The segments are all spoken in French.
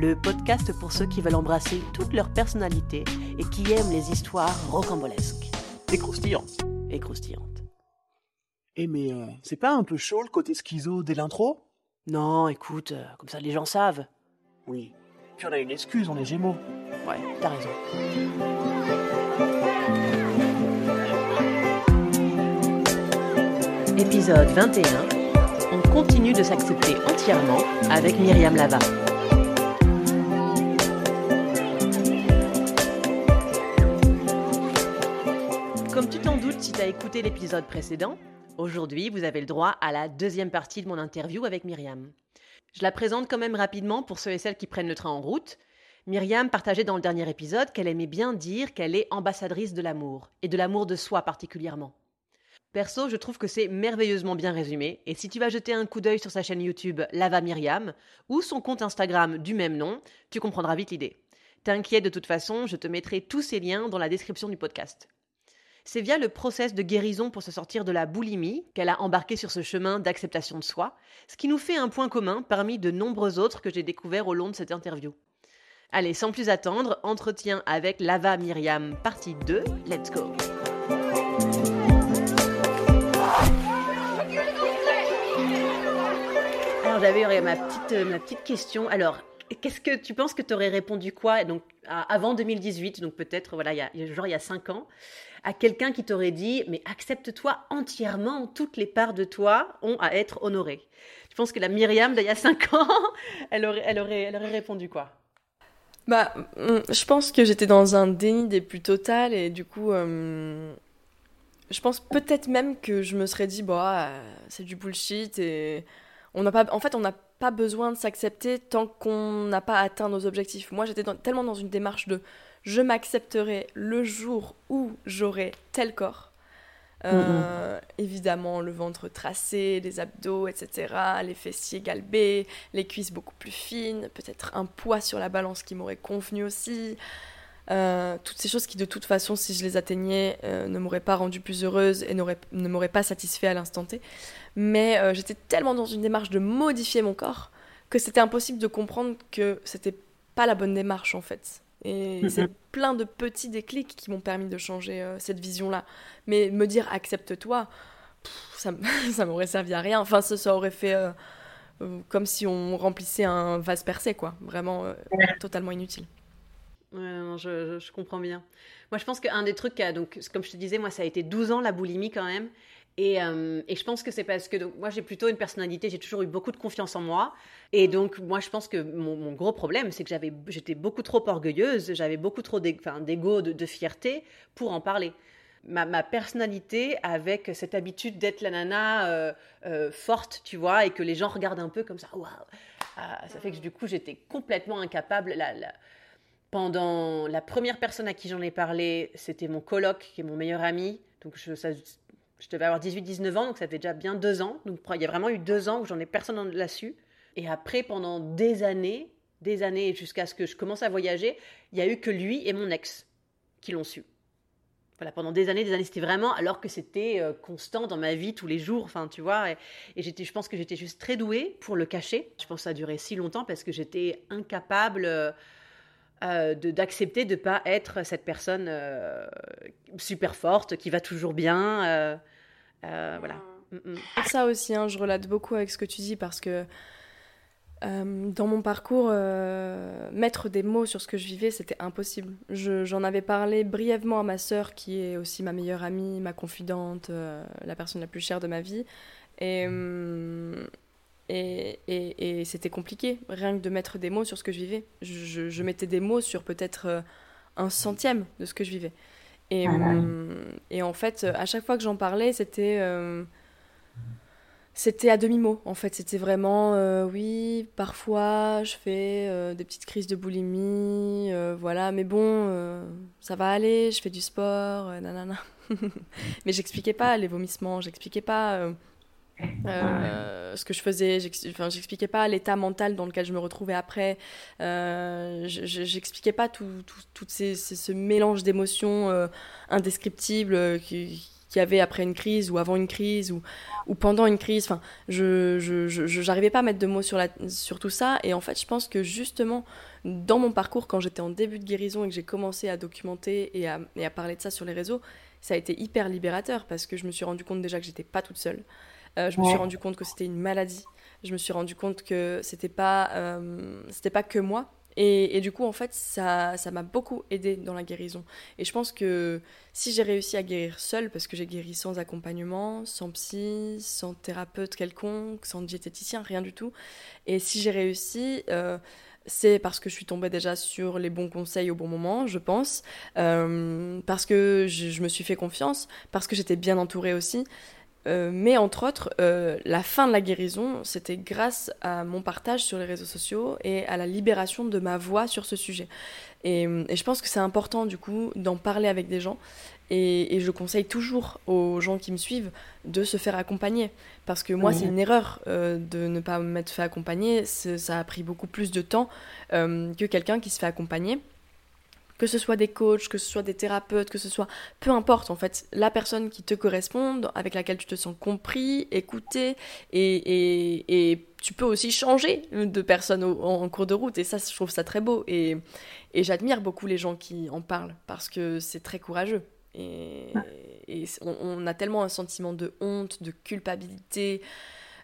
le podcast pour ceux qui veulent embrasser toute leur personnalité et qui aiment les histoires rocambolesques Et croustillantes. et croustillantes. Eh mais euh, c'est pas un peu chaud le côté schizo dès l'intro? Non, écoute, euh, comme ça les gens savent. Oui. Puis on a une excuse, on est gémeaux. Ouais, t'as raison. Épisode 21. On continue de s'accepter entièrement avec Myriam Lava. Écouté l'épisode précédent, aujourd'hui vous avez le droit à la deuxième partie de mon interview avec Myriam. Je la présente quand même rapidement pour ceux et celles qui prennent le train en route. Myriam partageait dans le dernier épisode qu'elle aimait bien dire qu'elle est ambassadrice de l'amour, et de l'amour de soi particulièrement. Perso, je trouve que c'est merveilleusement bien résumé, et si tu vas jeter un coup d'œil sur sa chaîne YouTube Lava Myriam, ou son compte Instagram du même nom, tu comprendras vite l'idée. T'inquiète de toute façon, je te mettrai tous ces liens dans la description du podcast. C'est via le process de guérison pour se sortir de la boulimie qu'elle a embarqué sur ce chemin d'acceptation de soi, ce qui nous fait un point commun parmi de nombreux autres que j'ai découverts au long de cette interview. Allez, sans plus attendre, entretien avec Lava Myriam, partie 2, let's go Alors j'avais ma petite, euh, ma petite question. Alors, qu'est-ce que tu penses que tu aurais répondu quoi donc avant 2018, donc peut-être voilà, il y a, genre il y a 5 ans, à quelqu'un qui t'aurait dit mais accepte-toi entièrement, toutes les parts de toi ont à être honorées. Je pense que la Myriam d'il y a 5 ans, elle aurait, elle aurait, elle aurait répondu quoi? Bah, hum, je pense que j'étais dans un déni des plus total et du coup, hum, je pense peut-être même que je me serais dit, bah, c'est du bullshit et on n'a pas, en fait, on n'a pas besoin de s'accepter tant qu'on n'a pas atteint nos objectifs. Moi, j'étais tellement dans une démarche de je m'accepterai le jour où j'aurai tel corps. Euh, Évidemment, le ventre tracé, les abdos, etc., les fessiers galbés, les cuisses beaucoup plus fines, peut-être un poids sur la balance qui m'aurait convenu aussi. Euh, toutes ces choses qui, de toute façon, si je les atteignais, euh, ne m'auraient pas rendue plus heureuse et ne m'auraient pas satisfait à l'instant T. Mais euh, j'étais tellement dans une démarche de modifier mon corps que c'était impossible de comprendre que c'était pas la bonne démarche en fait. Et Mhm. c'est plein de petits déclics qui m'ont permis de changer cette vision-là. Mais me dire accepte-toi, ça, m'aurait servi à rien. Enfin, ça, ça aurait fait comme si on remplissait un vase percé, quoi. Vraiment totalement inutile. Je, comprends bien. Moi, je pense qu'un des trucs, donc, comme je te disais, moi, ça a été 12 ans la boulimie quand même. Et, euh, et je pense que c'est parce que moi, j'ai plutôt une personnalité, j'ai toujours eu beaucoup de confiance en moi. Et donc, moi, je pense que mon, gros problème, c'est que j'étais beaucoup trop orgueilleuse, j'avais beaucoup trop d'ego, de, fierté pour en parler. Ma, personnalité avec cette habitude d'être la nana euh, euh, forte, tu vois, et que les gens regardent un peu comme ça, waouh, Ah, ça fait que du coup, j'étais complètement incapable. Pendant la première personne à qui j'en ai parlé, c'était mon coloc, qui est mon meilleur ami. Donc je, devais avoir 18-19 ans, donc ça fait déjà bien deux ans. Donc il y a vraiment eu deux ans où j'en ai personne su. Et après, pendant des années, des années jusqu'à ce que je commence à voyager, il y a eu que lui et mon ex qui l'ont su. Voilà, pendant des années, des années, c'était vraiment alors que c'était euh, constant dans ma vie tous les jours, enfin, tu vois. Et, j'étais, je pense que j'étais juste très douée pour le cacher. Je pense que ça a duré si longtemps parce que j'étais incapable euh, de, d'accepter de ne pas être cette personne euh, super forte, qui va toujours bien. euh, euh, voilà. Mm, mm. Pour ça aussi, hein, je relate beaucoup avec ce que tu dis parce que euh, dans mon parcours, euh, mettre des mots sur ce que je vivais, c'était impossible. Je- J'en avais parlé brièvement à ma sœur, qui est aussi ma meilleure amie, ma confidente, euh, la personne la plus chère de ma vie. Et, hum, et, et- et c'était compliqué, rien que de mettre des mots sur ce que je vivais. Je, je- je mettais des mots sur peut-être euh, un centième de ce que je vivais. Et, hum, et en fait, à chaque fois que j'en parlais, c'était... euh, c'était à demi-mot, en fait. C'était vraiment, euh, oui, parfois je fais euh, des petites crises de boulimie, euh, voilà, mais bon, ça va aller, je fais du sport, nanana. mais j'expliquais pas les vomissements, j'expliquais pas ce que je faisais, j'expliquais pas l'état mental dans lequel je me retrouvais après, j'expliquais pas tout, tout, ces, ce mélange d'émotions indescriptibles qui qu'il y avait après une crise ou avant une crise ou, ou pendant une crise. Enfin, je n'arrivais pas à mettre de mots sur, la, sur tout ça. Et en fait, je pense que justement, dans mon parcours, quand j'étais en début de guérison et que j'ai commencé à documenter et à, et à, parler de ça sur les réseaux, ça a été hyper libérateur parce que je me suis rendu compte déjà que j'étais pas toute seule. Euh, je me suis rendu compte que c'était une maladie. Je me suis rendu compte que c'était pas, euh, c'était pas que moi, et, du coup, en fait, ça, ça m'a beaucoup aidé dans la guérison. Et je pense que si j'ai réussi à guérir seule, parce que j'ai guéri sans accompagnement, sans psy, sans thérapeute quelconque, sans diététicien, rien du tout, et si j'ai réussi, euh, c'est parce que je suis tombée déjà sur les bons conseils au bon moment, je pense, euh, parce que je, je, me suis fait confiance, parce que j'étais bien entourée aussi, euh, mais entre autres, euh, la fin de la guérison, c'était grâce à mon partage sur les réseaux sociaux et à la libération de ma voix sur ce sujet. Et, je pense que c'est important du coup d'en parler avec des gens. Et, je conseille toujours aux gens qui me suivent de se faire accompagner. Parce que moi, c'est une erreur euh, de ne pas m'être fait accompagner. Ça a pris beaucoup plus de temps que quelqu'un qui se fait accompagner que ce soit des coachs, que ce soit des thérapeutes, que ce soit peu importe en fait, la personne qui te correspond, avec laquelle tu te sens compris, écouté, et, et, tu peux aussi changer de personne en, cours de route, et ça je trouve ça très beau, et, et j'admire beaucoup les gens qui en parlent, parce que c'est très courageux. Et, et on, a tellement un sentiment de honte, de culpabilité,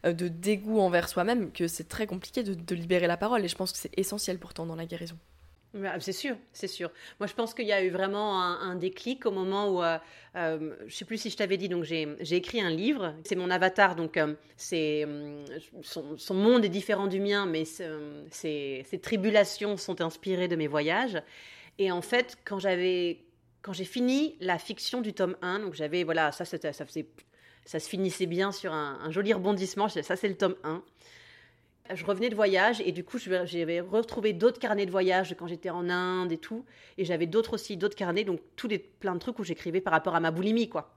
euh, de dégoût envers soi-même que c'est très compliqué de, de libérer la parole, et je pense que c'est essentiel pourtant dans la guérison. C'est sûr, c'est sûr. Moi, je pense qu'il y a eu vraiment un, déclic au moment où, euh, euh, je sais plus si je t'avais dit, donc j'ai écrit un livre. C'est mon avatar, donc euh, c'est son, monde est différent du mien, mais ses, tribulations sont inspirées de mes voyages. Et en fait, quand j'avais, quand j'ai fini la fiction du tome 1, donc j'avais, voilà, ça se finissait bien sur un, un joli rebondissement. Ça, c'est le tome 1 je revenais de voyage et du coup, j'avais retrouvé d'autres carnets de voyage quand j'étais en Inde et tout. Et j'avais d'autres aussi, d'autres carnets, donc tous les plein de trucs où j'écrivais par rapport à ma boulimie, quoi.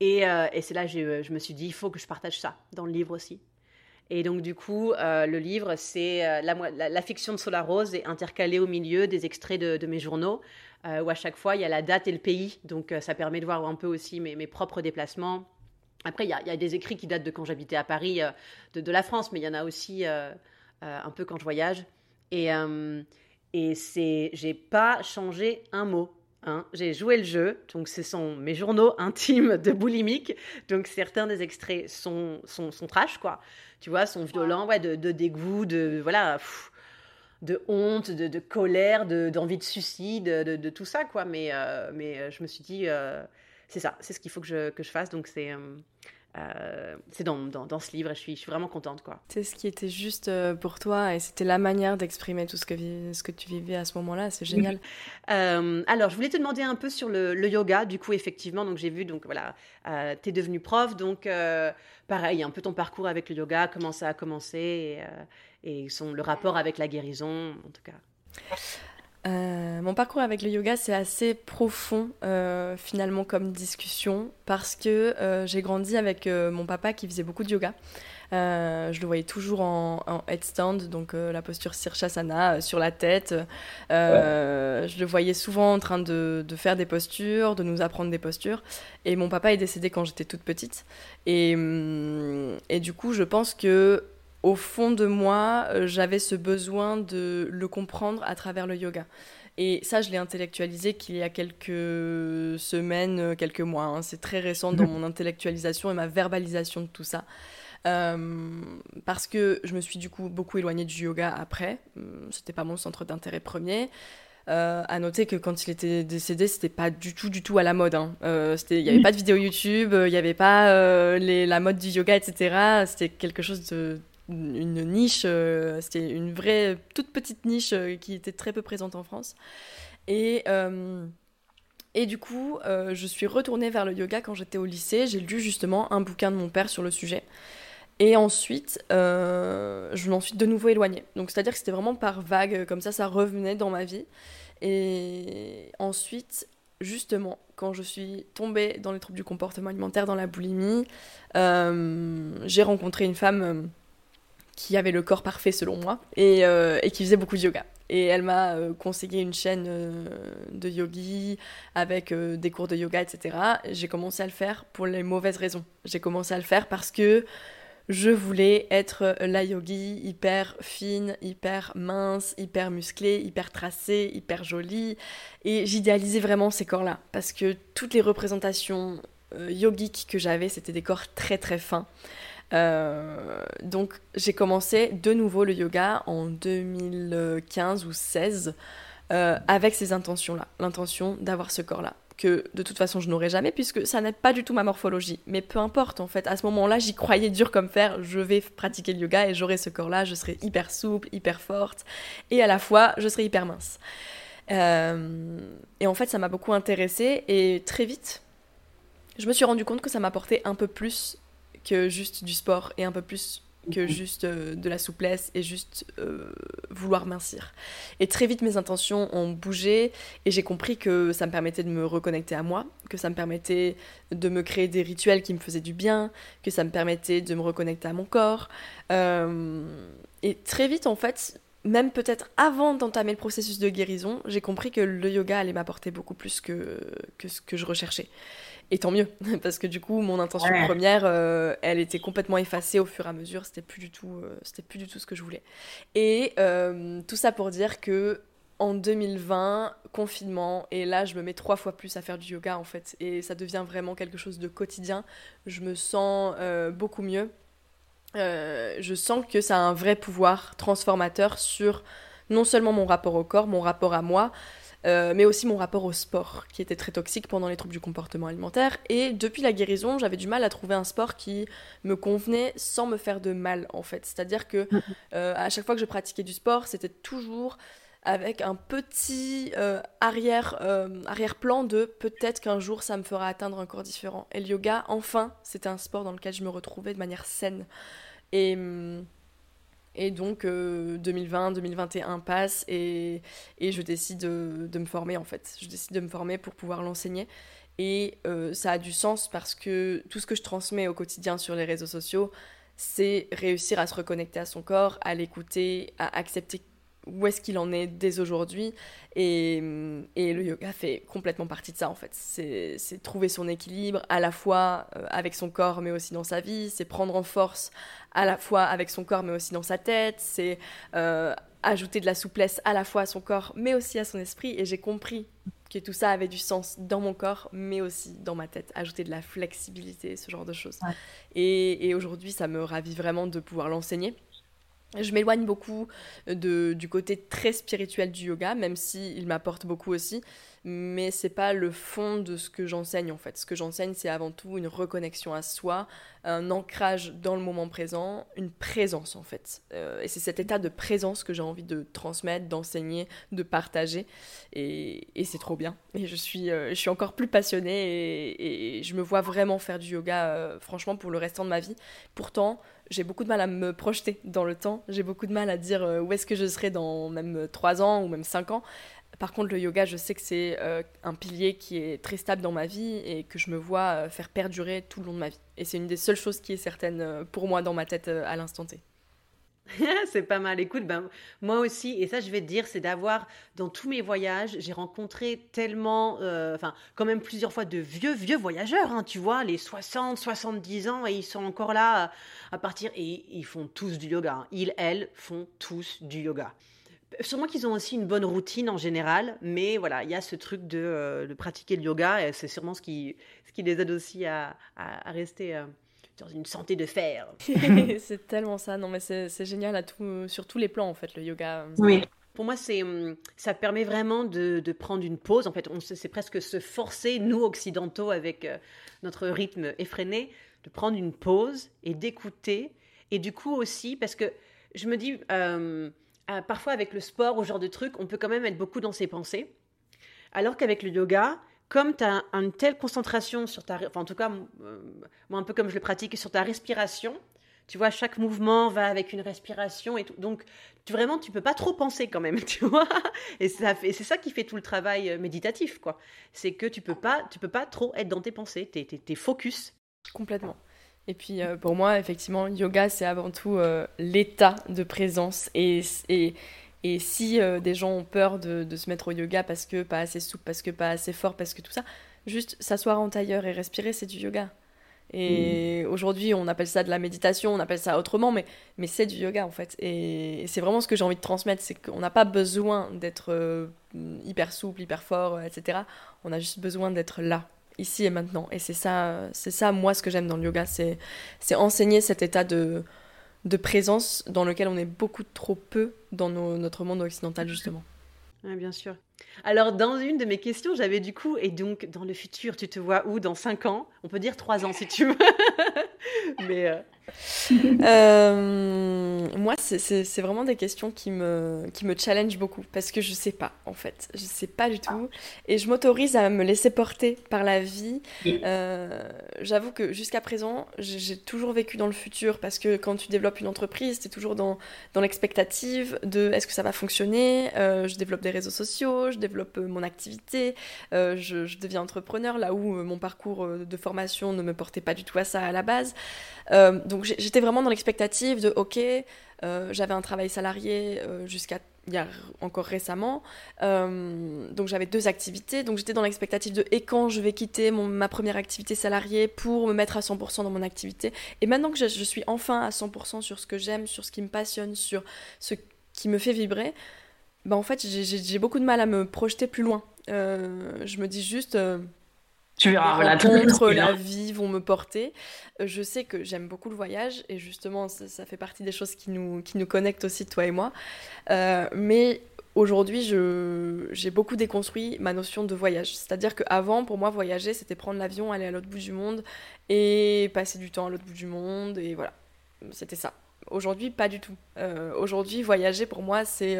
Et, euh, et c'est là que euh, je me suis dit, il faut que je partage ça dans le livre aussi. Et donc, du coup, euh, le livre, c'est la, fiction de Solar Rose et intercalé au milieu des extraits de, mes journaux, où à chaque fois, il y a la date et le pays. Donc, ça permet de voir un peu aussi mes propres déplacements, après, il y, a des écrits qui datent de quand j'habitais à Paris, euh, de, la France, mais il y en a aussi euh, euh, un peu quand je voyage. Et, et c'est, j'ai pas changé un mot. Hein. J'ai joué le jeu, donc ce sont mes journaux intimes de boulimique. Donc certains des extraits sont, sont, sont trash, quoi. Tu vois, sont violents, ouais, de, dégoût, de voilà, de honte, de, colère, d'envie de, suicide, de, tout ça, quoi. Mais, mais je me suis dit, c'est ça, c'est ce qu'il faut que je, que je fasse. Donc c'est euh, euh, c'est dans, dans, ce livre et je suis, je suis vraiment contente. quoi. C'est ce qui était juste euh, pour toi et c'était la manière d'exprimer tout ce que, ce que tu vivais à ce moment-là. C'est génial. alors, je voulais te demander un peu sur le, yoga. Du coup, effectivement, donc j'ai vu, donc voilà, tu es devenue prof. Donc, pareil, un peu ton parcours avec le yoga, comment ça a commencé et, et son, le rapport avec la guérison, en tout cas. Euh, mon parcours avec le yoga, c'est assez profond euh, finalement comme discussion parce que euh, j'ai grandi avec mon papa qui faisait beaucoup de yoga. je le voyais toujours en, headstand, donc la posture Sirshasana sur la tête. Je le voyais souvent en train de, de, faire des postures, de nous apprendre des postures. Et mon papa est décédé quand j'étais toute petite. Et, hum, et du coup, je pense que au fond de moi, euh, j'avais ce besoin de le comprendre à travers le yoga. Et ça, je l'ai intellectualisé qu'il y a quelques semaines, euh, quelques mois. Hein. C'est très récent dans mon intellectualisation et ma verbalisation de tout ça. Euh, parce que je me suis du coup beaucoup éloignée du yoga après. C'était pas mon centre d'intérêt premier. Euh, à noter que quand il était décédé, c'était pas du tout, du tout à la mode. Hein. il n'y avait pas de vidéo YouTube, il n'y avait pas les, la mode du yoga, etc. C'était quelque chose de une niche, euh, c'était une vraie toute petite niche euh, qui était très peu présente en France. Et, euh, et du coup, je suis retournée vers le yoga quand j'étais au lycée. J'ai lu justement un bouquin de mon père sur le sujet. Et ensuite, je m'en suis de nouveau éloignée. Donc, c'est-à-dire que c'était vraiment par vague, comme ça, ça revenait dans ma vie. Et ensuite, justement, quand je suis tombée dans les troubles du comportement alimentaire, dans la boulimie, j'ai rencontré une femme qui avait le corps parfait selon moi et, et qui faisait beaucoup de yoga. Et elle m'a conseillé une chaîne de yogi avec des cours de yoga, etc. J'ai commencé à le faire pour les mauvaises raisons. J'ai commencé à le faire parce que je voulais être la yogi hyper fine, hyper mince, hyper musclée, hyper tracée, hyper jolie. Et j'idéalisais vraiment ces corps-là. Parce que toutes les représentations euh, yogiques que j'avais, c'était des corps très très fins. Euh, donc j'ai commencé de nouveau le yoga en 2015 ou 16 euh, avec ces intentions-là. L'intention d'avoir ce corps-là que de toute façon je n'aurai jamais puisque ça n'est pas du tout ma morphologie. Mais peu importe en fait, à ce moment-là j'y croyais dur comme fer, je vais pratiquer le yoga et j'aurai ce corps-là, je serai hyper souple, hyper forte et à la fois je serai hyper mince. Euh, et en fait ça m'a beaucoup intéressée et très vite je me suis rendu compte que ça m'apportait un peu plus que juste du sport et un peu plus que juste euh, de la souplesse et juste euh, vouloir mincir. Et très vite, mes intentions ont bougé et j'ai compris que ça me permettait de me reconnecter à moi, que ça me permettait de me créer des rituels qui me faisaient du bien, que ça me permettait de me reconnecter à mon corps. Euh, et très vite, en fait, même peut-être avant d'entamer le processus de guérison, j'ai compris que le yoga allait m'apporter beaucoup plus que, que ce que je recherchais. Et tant mieux, parce que du coup, mon intention première, euh, elle était complètement effacée au fur et à mesure. C'était plus du tout, euh, c'était plus du tout ce que je voulais. Et euh, tout ça pour dire que en 2020, confinement, et là, je me mets trois fois plus à faire du yoga en fait, et ça devient vraiment quelque chose de quotidien. Je me sens beaucoup mieux. je sens que ça a un vrai pouvoir transformateur sur non seulement mon rapport au corps, mon rapport à moi, euh, mais aussi mon rapport au sport, qui était très toxique pendant les troubles du comportement alimentaire. Et depuis la guérison, j'avais du mal à trouver un sport qui me convenait sans me faire de mal, en fait. C'est-à-dire que euh, à chaque fois que je pratiquais du sport, c'était toujours avec un petit euh, arrière, arrière-plan de peut-être qu'un jour ça me fera atteindre un corps différent. Et le yoga, enfin, c'était un sport dans lequel je me retrouvais de manière saine. Et. Hum, et donc 2020, euh, 2021 passe et, et je décide de, me former en fait. Je décide de me former pour pouvoir l'enseigner. Et euh, ça a du sens parce que tout ce que je transmets au quotidien sur les réseaux sociaux, c'est réussir à se reconnecter à son corps, à l'écouter, à accepter où est-ce qu'il en est dès aujourd'hui. Et, et, le yoga fait complètement partie de ça en fait. C'est trouver son équilibre à la fois euh, avec son corps mais aussi dans sa vie, c'est prendre en force à la fois avec son corps mais aussi dans sa tête, c'est euh, ajouter de la souplesse à la fois à son corps mais aussi à son esprit. Et j'ai compris que tout ça avait du sens dans mon corps mais aussi dans ma tête, ajouter de la flexibilité, ce genre de choses. Et, et aujourd'hui ça me ravit vraiment de pouvoir l'enseigner. Je m'éloigne beaucoup du côté très spirituel du yoga, même s'il il m'apporte beaucoup aussi mais c'est pas le fond de ce que j'enseigne en fait. Ce que j'enseigne, c'est avant tout une reconnexion à soi, un ancrage dans le moment présent, une présence en fait. Euh, et c'est cet état de présence que j'ai envie de transmettre, d'enseigner, de partager. Et, c'est trop bien. Et je suis, euh, je suis encore plus passionnée et, et, je me vois vraiment faire du yoga, euh, franchement, pour le restant de ma vie. Pourtant, j'ai beaucoup de mal à me projeter dans le temps. J'ai beaucoup de mal à dire où est-ce que je serai dans même 3 ans ou même 5 ans. Par contre, le yoga, je sais que c'est euh, un pilier qui est très stable dans ma vie et que je me vois euh, faire perdurer tout le long de ma vie. Et c'est une des seules choses qui est certaine euh, pour moi dans ma tête à l'instant T. c'est pas mal. Écoute, ben, moi aussi, et ça je vais te dire, c'est d'avoir, dans tous mes voyages, j'ai rencontré tellement, enfin, quand même plusieurs fois de vieux, vieux voyageurs, hein, tu vois, les 60, 70 ans, et ils sont encore là à, partir, et ils font tous du yoga. Hein. Ils, elles, font tous du yoga. Sûrement qu'ils ont aussi une bonne routine en général, mais voilà, il y a ce truc de, euh, pratiquer le yoga, et c'est sûrement ce qui, ce qui les aide aussi à, à, rester euh, dans une santé de fer. c'est tellement ça, non mais c'est génial à tout, sur tous les plans en fait, le yoga. Oui. Pour moi, c'est, hum, ça permet vraiment de, de, prendre une pause. En fait, c'est presque se forcer, nous occidentaux, avec euh, notre rythme effréné, de prendre une pause et d'écouter. Et du coup aussi, parce que je me dis, euh, parfois avec le sport ou ce genre de truc, on peut quand même être beaucoup dans ses pensées. Alors qu'avec le yoga, comme tu as une telle concentration sur ta... Enfin, en tout cas, euh, moi, un peu comme je le pratique, sur ta respiration, Tu vois, chaque mouvement va avec une respiration et. Donc, vraiment, tu peux pas trop penser quand même, tu vois. Et, ça c'est ça qui fait tout le travail euh, méditatif, quoi. C'est que tu peux pas, tu peux pas trop être dans tes pensées. T'es, es, focus. Complètement. Et puis, euh, pour moi, effectivement, yoga, c'est avant tout l'état de présence. Et, et si des gens ont peur de, de, se mettre au yoga parce que pas assez souple, parce que pas assez fort, parce que tout ça, juste s'asseoir en tailleur et respirer, c'est du yoga. Et mm. aujourd'hui, on appelle ça de la méditation, on appelle ça autrement, mais, mais c'est du yoga en fait. Et c'est vraiment ce que j'ai envie de transmettre, c'est qu'on n'a pas besoin d'être euh, hyper souple, hyper fort, euh, etc. On a juste besoin d'être là, ici et maintenant. Et c'est ça, c'est ça, moi, ce que j'aime dans le yoga, c'est, c'est enseigner cet état de, de présence dans lequel on est beaucoup trop peu dans notre monde occidental, justement. Oui, bien sûr. Alors, dans une de mes questions, j'avais du coup, et donc, dans le futur, tu te vois où? Dans 5 ans? On peut dire 3 ans si tu veux. Mais. Euh, euh, moi, c'est vraiment des questions qui me, qui me challenge beaucoup parce que je sais pas, en fait. Je sais pas du tout. Et je m'autorise à me laisser porter par la vie. Euh, j'avoue que jusqu'à présent, j'ai toujours vécu dans le futur parce que quand tu développes une entreprise, tu es toujours dans, dans l'expectative de est-ce que ça va fonctionner? Euh, Je développe des réseaux sociaux, je développe mon activité, je, je, deviens entrepreneur là où mon parcours de formation ne me portait pas du tout à ça à la base. donc j'étais vraiment dans l'expectative de ok, euh, j'avais un travail salarié euh, jusqu'à il y a encore récemment, euh, donc j'avais deux activités, donc j'étais dans l'expectative de et quand je vais quitter mon, ma première activité salariée pour me mettre à 100% dans mon activité? Et maintenant que je, je suis enfin à 100% sur ce que j'aime, sur ce qui me passionne, sur ce qui me fait vibrer, bah en fait j'ai beaucoup de mal à me projeter plus loin. je me dis juste tu verras, la rencontres, la vie vont me porter. Euh, je sais que j'aime beaucoup le voyage et justement, ça, fait partie des choses qui nous, qui nous connectent aussi, toi et moi. Euh, mais aujourd'hui, j'ai beaucoup déconstruit ma notion de voyage. C'est-à-dire qu'avant, pour moi, voyager, c'était prendre l'avion, aller à l'autre bout du monde et passer du temps à l'autre bout du monde. Et voilà, c'était ça. Aujourd'hui, pas du tout. Euh, aujourd'hui, voyager, pour moi, c'est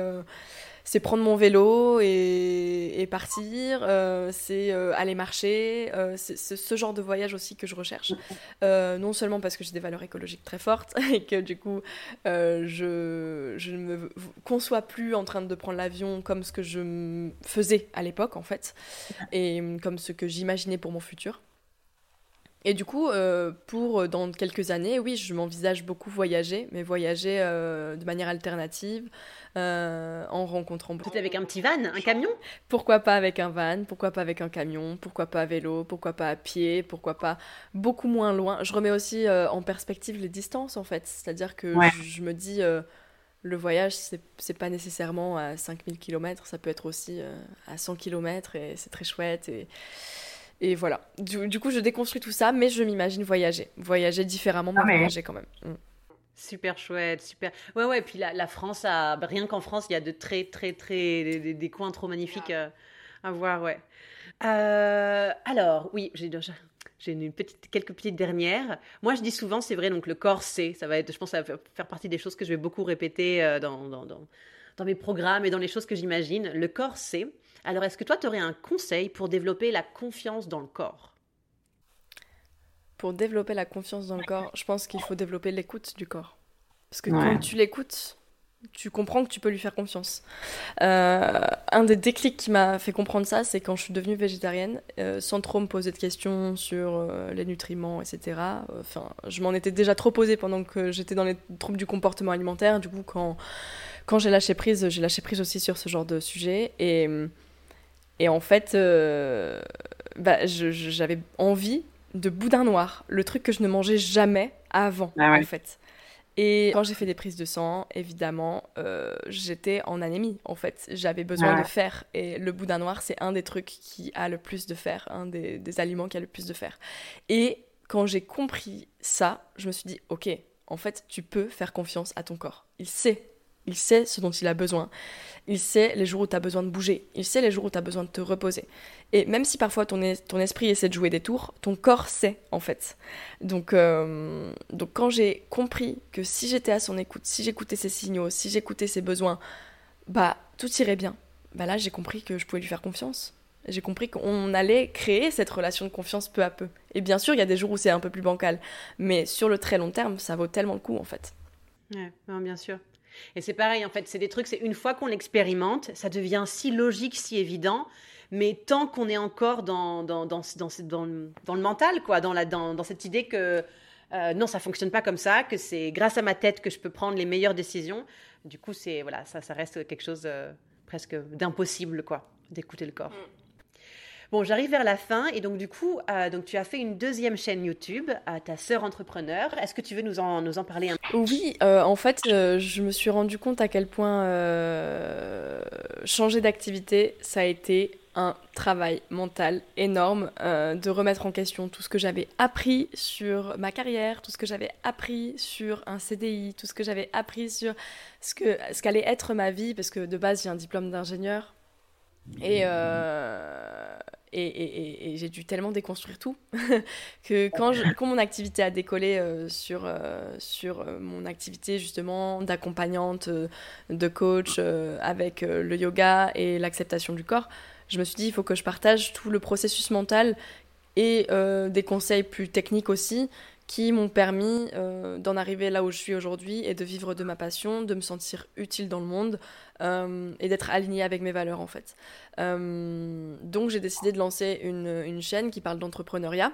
c'est prendre mon vélo et, partir, euh, c'est euh, aller marcher, euh, c'est ce genre de voyage aussi que je recherche. non seulement parce que j'ai des valeurs écologiques très fortes et que du coup je, je, ne me conçois plus en train de prendre l'avion comme ce que je faisais à l'époque en fait, et comme ce que j'imaginais pour mon futur. Et du coup, pour dans quelques années, oui, je m'envisage beaucoup voyager, mais voyager de manière alternative, euh, en rencontrant Peut-être avec un petit van, un camion? Pourquoi pas avec un van Pourquoi pas avec un camion Pourquoi pas à vélo Pourquoi pas à pied Pourquoi pas beaucoup moins loin Je remets aussi euh, en perspective les distances en fait. C'est-à-dire que je, me dis euh, le voyage, c'est pas nécessairement à 5000 km, ça peut être aussi à 100 km et c'est très chouette. Et, et voilà. Du, coup, je déconstruis tout ça, mais je m'imagine voyager. Voyager différemment, mais ah voyager quand même. Mm. Super chouette, super. Ouais, ouais, puis la, France, a, rien qu'en France, il y a de très, très, très. des, coins trop magnifiques à, voir, ouais. Euh, alors, oui, j'ai J'ai une petite, quelques petites dernières. Moi, je dis souvent, c'est vrai, donc le corps, c'est, ça va être, je pense, ça va faire partie des choses que je vais beaucoup répéter euh, dans, dans, dans, dans mes programmes et dans les choses que j'imagine. Le corps, c'est. Alors, est-ce que toi, tu aurais un conseil pour développer la confiance dans le corps? Pour développer la confiance dans le corps, je pense qu'il faut développer l'écoute du corps. Parce que quand tu l'écoutes, tu comprends que tu peux lui faire confiance. Euh, un des déclics qui m'a fait comprendre ça, c'est quand je suis devenue végétarienne, euh, sans trop me poser de questions sur euh, les nutriments, etc. Enfin, je m'en étais déjà trop posé pendant que j'étais dans les troubles du comportement alimentaire. Du coup, quand, quand j'ai lâché prise, j'ai lâché prise aussi sur ce genre de sujet. Et, et en fait, bah, j'avais envie de boudin noir, le truc que je ne mangeais jamais avant, ah en fait. Et quand j'ai fait des prises de sang, évidemment, euh, j'étais en anémie, en fait. J'avais besoin de fer. Et le boudin noir, c'est un des trucs qui a le plus de fer, un des, des aliments qui a le plus de fer. Et quand j'ai compris ça, je me suis dit, ok, en fait, tu peux faire confiance à ton corps. Il sait il sait ce dont il a besoin. Il sait les jours où tu as besoin de bouger. Il sait les jours où tu as besoin de te reposer. Et même si parfois ton, esprit essaie de jouer des tours, ton corps sait en fait. Donc, euh, donc quand j'ai compris que si j'étais à son écoute, si j'écoutais ses signaux, si j'écoutais ses besoins, bah tout irait bien. Bah là j'ai compris que je pouvais lui faire confiance. J'ai compris qu'on allait créer cette relation de confiance peu à peu. Et bien sûr, il y a des jours où c'est un peu plus bancal, mais sur le très long terme, ça vaut tellement le coup en fait. Ouais, bien sûr. Et c'est pareil, en fait, c'est des trucs, c'est une fois qu'on l'expérimente, ça devient si logique, si évident, mais tant qu'on est encore dans, dans, dans, dans, le mental, quoi, dans, la, dans cette idée que euh, non, ça fonctionne pas comme ça, que c'est grâce à ma tête que je peux prendre les meilleures décisions, du coup, c'est voilà, ça, ça reste quelque chose euh, presque d'impossible, quoi, d'écouter le corps. Mm. Bon, j'arrive vers la fin et donc du coup, euh, donc tu as fait une deuxième chaîne YouTube à ta sœur entrepreneur. Est-ce que tu veux nous en, nous en parler un peu Oui, euh, en fait, euh, je me suis rendu compte à quel point changer d'activité, ça a été un travail mental énorme de remettre en question tout ce que j'avais appris sur ma carrière, tout ce que j'avais appris sur un CDI, tout ce que j'avais appris sur ce que ce qu'allait être ma vie parce que de base j'ai un diplôme d'ingénieur et, et, j'ai dû tellement déconstruire tout que quand, mon activité a décollé euh, sur, euh, euh, mon activité justement d'accompagnante, de coach avec le yoga et l'acceptation du corps, je me suis dit il faut que je partage tout le processus mental et des conseils plus techniques aussi qui m'ont permis euh, d'en arriver là où je suis aujourd'hui et de vivre de ma passion, de me sentir utile dans le monde euh, et d'être alignée avec mes valeurs en fait. Euh, donc j'ai décidé de lancer une, une chaîne qui parle d'entrepreneuriat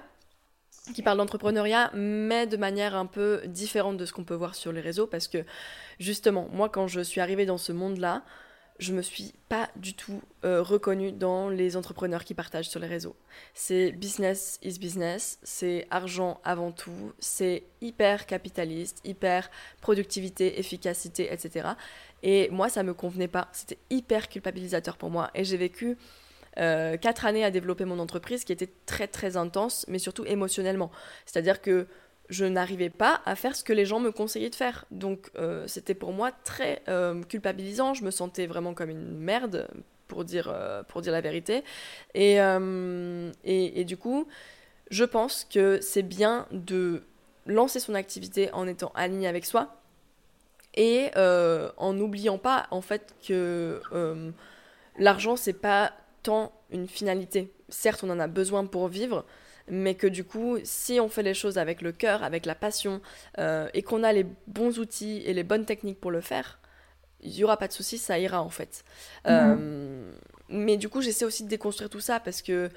qui parle d'entrepreneuriat, mais de manière un peu différente de ce qu'on peut voir sur les réseaux, parce que justement, moi, quand je suis arrivée dans ce monde-là, je me suis pas du tout euh, reconnue dans les entrepreneurs qui partagent sur les réseaux. C'est business is business, c'est argent avant tout, c'est hyper capitaliste, hyper productivité, efficacité, etc. Et moi, ça me convenait pas. C'était hyper culpabilisateur pour moi. Et j'ai vécu euh, quatre années à développer mon entreprise qui était très très intense, mais surtout émotionnellement. C'est-à-dire que je n'arrivais pas à faire ce que les gens me conseillaient de faire. Donc euh, c'était pour moi très euh, culpabilisant, je me sentais vraiment comme une merde, pour dire, euh, pour dire la vérité. Et, et, et, du coup, je pense que c'est bien de lancer son activité en étant aligné avec soi et en n'oubliant pas en fait que l'argent c'est pas tant une finalité. Certes, on en a besoin pour vivre, mais que du coup, si on fait les choses avec le cœur, avec la passion, euh, et qu'on a les bons outils et les bonnes techniques pour le faire, il n'y aura pas de souci, ça ira en fait. Euh, mais du coup, j'essaie aussi de déconstruire tout ça parce que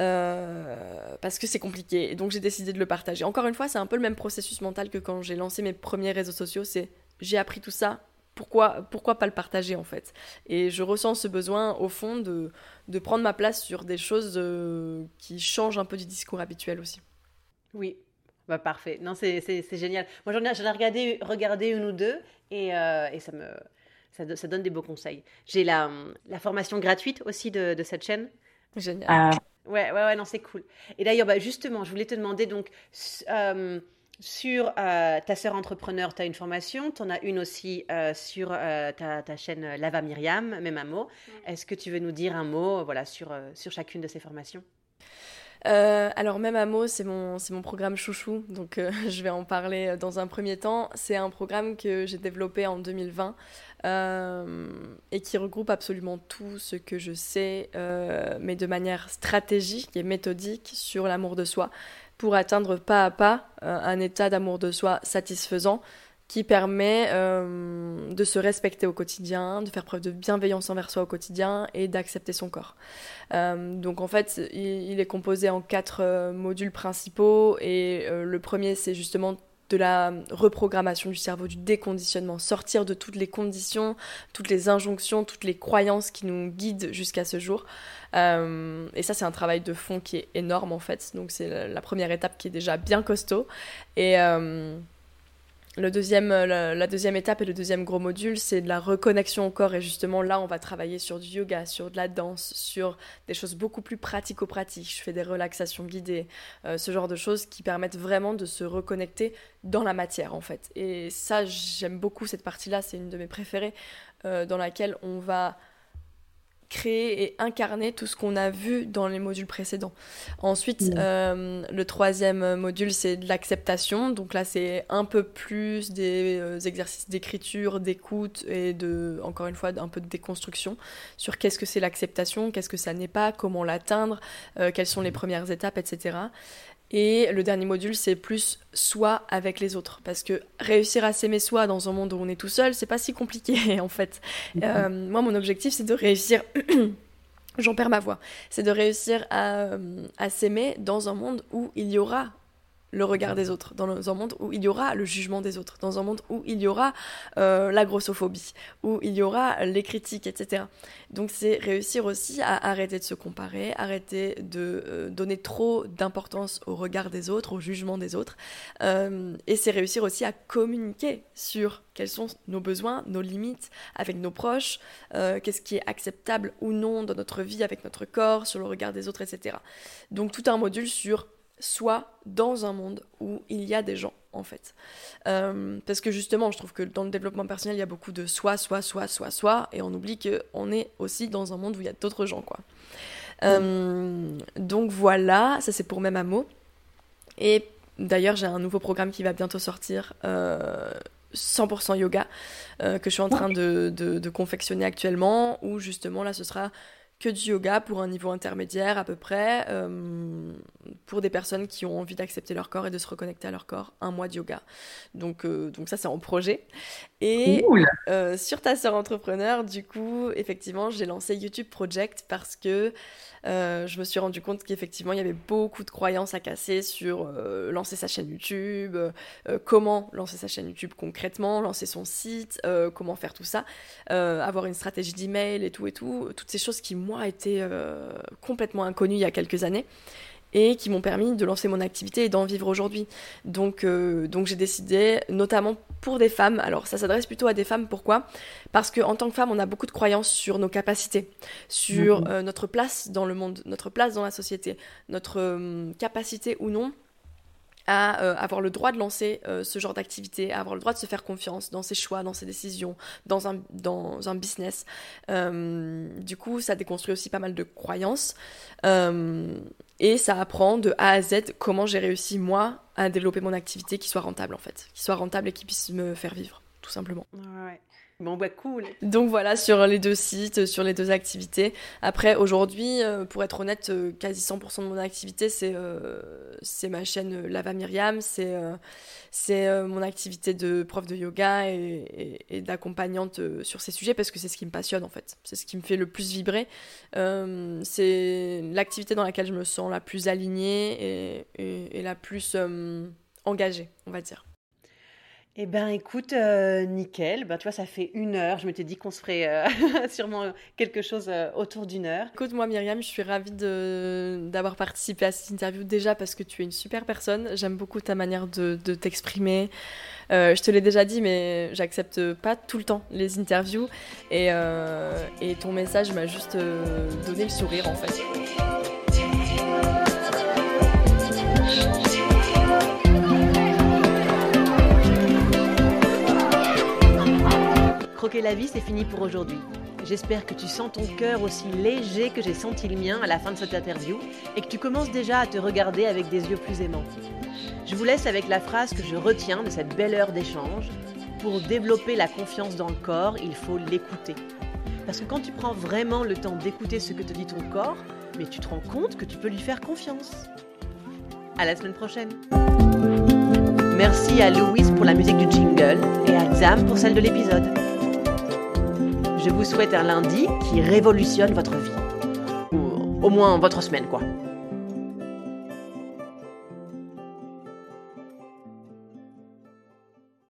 euh, parce que c'est compliqué. Et donc j'ai décidé de le partager. Encore une fois, c'est un peu le même processus mental que quand j'ai lancé mes premiers réseaux sociaux. C'est j'ai appris tout ça, pourquoi, pourquoi pas le partager en fait Et je ressens ce besoin au fond de, de prendre ma place sur des choses euh, qui changent un peu du discours habituel aussi. Oui, bah, parfait. Non, c'est génial. Moi, j'en ai, ai, regardé, regardé une ou deux et, euh, et ça, me, ça, ça, donne des beaux conseils. J'ai la, la, formation gratuite aussi de, de cette chaîne. Génial. Ah. Ouais, ouais, ouais, non, c'est cool. Et d'ailleurs, bah, justement, je voulais te demander donc. Euh, sur euh, ta sœur entrepreneur, tu as une formation, tu en as une aussi euh, sur euh, ta, chaîne Lava Myriam, même un mot. Est-ce que tu veux nous dire un mot voilà, sur, sur chacune de ces formations? Alors même à mot, c'est mon, c'est mon programme chouchou, donc je vais en parler dans un premier temps. C'est un programme que j'ai développé en 2020 et qui regroupe absolument tout ce que je sais, mais de manière stratégique et méthodique sur l'amour de soi pour atteindre pas à pas euh, un état d'amour de soi satisfaisant qui permet euh, de se respecter au quotidien, de faire preuve de bienveillance envers soi au quotidien et d'accepter son corps. Euh, donc en fait, il, est composé en quatre modules principaux et le premier c'est justement de la reprogrammation du cerveau, du déconditionnement, sortir de toutes les conditions, toutes les injonctions, toutes les croyances qui nous guident jusqu'à ce jour. Euh, et ça, c'est un travail de fond qui est énorme en fait. Donc c'est la, première étape qui est déjà bien costaud. Et, euh, le deuxième, euh, la, deuxième étape et le deuxième gros module, c'est de la reconnexion au corps. Et justement, là, on va travailler sur du yoga, sur de la danse, sur des choses beaucoup plus pratico-pratiques. Je fais des relaxations guidées, euh, ce genre de choses qui permettent vraiment de se reconnecter dans la matière, en fait. Et ça, j'aime beaucoup cette partie-là. C'est une de mes préférées, euh, dans laquelle on va créer et incarner tout ce qu'on a vu dans les modules précédents. Ensuite, Mm. euh, le troisième module, c'est de l'acceptation. Donc là, c'est un peu plus des euh, exercices d'écriture, d'écoute et de, encore une fois, un peu de déconstruction sur qu'est-ce que c'est l'acceptation, qu'est-ce que ça n'est pas, comment l'atteindre, euh, quelles sont les premières étapes, etc. Et le dernier module, c'est plus soi avec les autres. Parce que réussir à s'aimer soi dans un monde où on est tout seul, c'est pas si compliqué en fait. Euh, moi, mon objectif, c'est de réussir. J'en perds ma voix. C'est de réussir à, euh, à s'aimer dans un monde où il y aura le regard des autres, dans un monde où il y aura le jugement des autres, dans un monde où il y aura euh, la grossophobie, où il y aura les critiques, etc. Donc c'est réussir aussi à arrêter de se comparer, arrêter de euh, donner trop d'importance au regard des autres, au jugement des autres, euh, et c'est réussir aussi à communiquer sur quels sont nos besoins, nos limites avec nos proches, qu'est-ce qui est acceptable ou non dans notre vie avec notre corps, sur le regard des autres, etc. Donc tout un module sur soi dans un monde où il y a des gens en fait. Euh, parce que justement, je trouve que dans le développement personnel, il y a beaucoup de soi, soi, soi, soi, soi, et on oublie qu'on est aussi dans un monde où il y a d'autres gens, quoi. Euh, donc voilà, ça c'est pour même à mot. Et d'ailleurs, j'ai un nouveau programme qui va bientôt sortir. euh, 100% yoga euh, que je suis en train de confectionner actuellement où justement là ce sera que du yoga pour un niveau intermédiaire à peu près euh, pour des personnes qui ont envie d'accepter leur corps et de se reconnecter à leur corps un mois de yoga donc, euh, donc ça c'est en projet et Cool. euh, sur ta sœur entrepreneur, du coup, effectivement, j'ai lancé YouTube Project parce que euh, je me suis rendu compte qu'effectivement, il y avait beaucoup de croyances à casser sur euh, lancer sa chaîne YouTube, euh, euh, comment lancer sa chaîne YouTube concrètement, lancer son site, euh, comment faire tout ça, avoir une stratégie d'email et tout et tout. Toutes ces choses qui, moi, étaient complètement inconnues il y a quelques années et qui m'ont permis de lancer mon activité et d'en vivre aujourd'hui. Donc, euh, donc j'ai décidé, notamment pour des femmes, alors ça s'adresse plutôt à des femmes, pourquoi? Parce qu'en tant que femme, on a beaucoup de croyances sur nos capacités, sur Mhm. euh, notre place dans le monde, notre place dans la société, notre euh, capacité ou non à euh, avoir le droit de lancer euh, ce genre d'activité, à avoir le droit de se faire confiance dans ses choix, dans ses décisions, dans un, dans un business. Euh, du coup, ça déconstruit aussi pas mal de croyances. Et ça apprend de A à Z comment j'ai réussi, moi, à développer mon activité qui soit rentable, en fait. Qui soit rentable et qui puisse me faire vivre, tout simplement. Ouais. Bah. Donc voilà, sur les deux sites, sur les deux activités. Après, aujourd'hui, euh, pour être honnête, euh, quasi 100% de mon activité, c'est euh, ma chaîne euh, Lava Myriam, c'est euh, euh, mon activité de prof de yoga et, d'accompagnante euh, sur ces sujets parce que c'est ce qui me passionne en fait. C'est ce qui me fait le plus vibrer. Euh, c'est l'activité dans laquelle je me sens la plus alignée et, la plus euh, engagée, on va dire. Eh ben écoute, euh, nickel. Ben, tu vois, ça fait une heure. Je m'étais dit qu'on se ferait euh, sûrement quelque chose euh, autour d'une heure. Écoute, moi, Myriam, je suis ravie d'avoir participé à cette interview déjà parce que tu es une super personne. J'aime beaucoup ta manière de, t'exprimer. Je te l'ai déjà dit, mais j'accepte pas tout le temps les interviews. Et, et ton message m'a juste donné le sourire, en fait. Croquer la vie, c'est fini pour aujourd'hui. J'espère que tu sens ton cœur aussi léger que j'ai senti le mien à la fin de cette interview et que tu commences déjà à te regarder avec des yeux plus aimants. Je vous laisse avec la phrase que je retiens de cette belle heure d'échange. Pour développer la confiance dans le corps, il faut l'écouter. Parce que quand tu prends vraiment le temps d'écouter ce que te dit ton corps, mais tu te rends compte que tu peux lui faire confiance. À la semaine prochaine. Merci à Louise pour la musique du jingle et à Zam pour celle de l'épisode. Je vous souhaite un lundi qui révolutionne votre vie. Ou au moins votre semaine, quoi.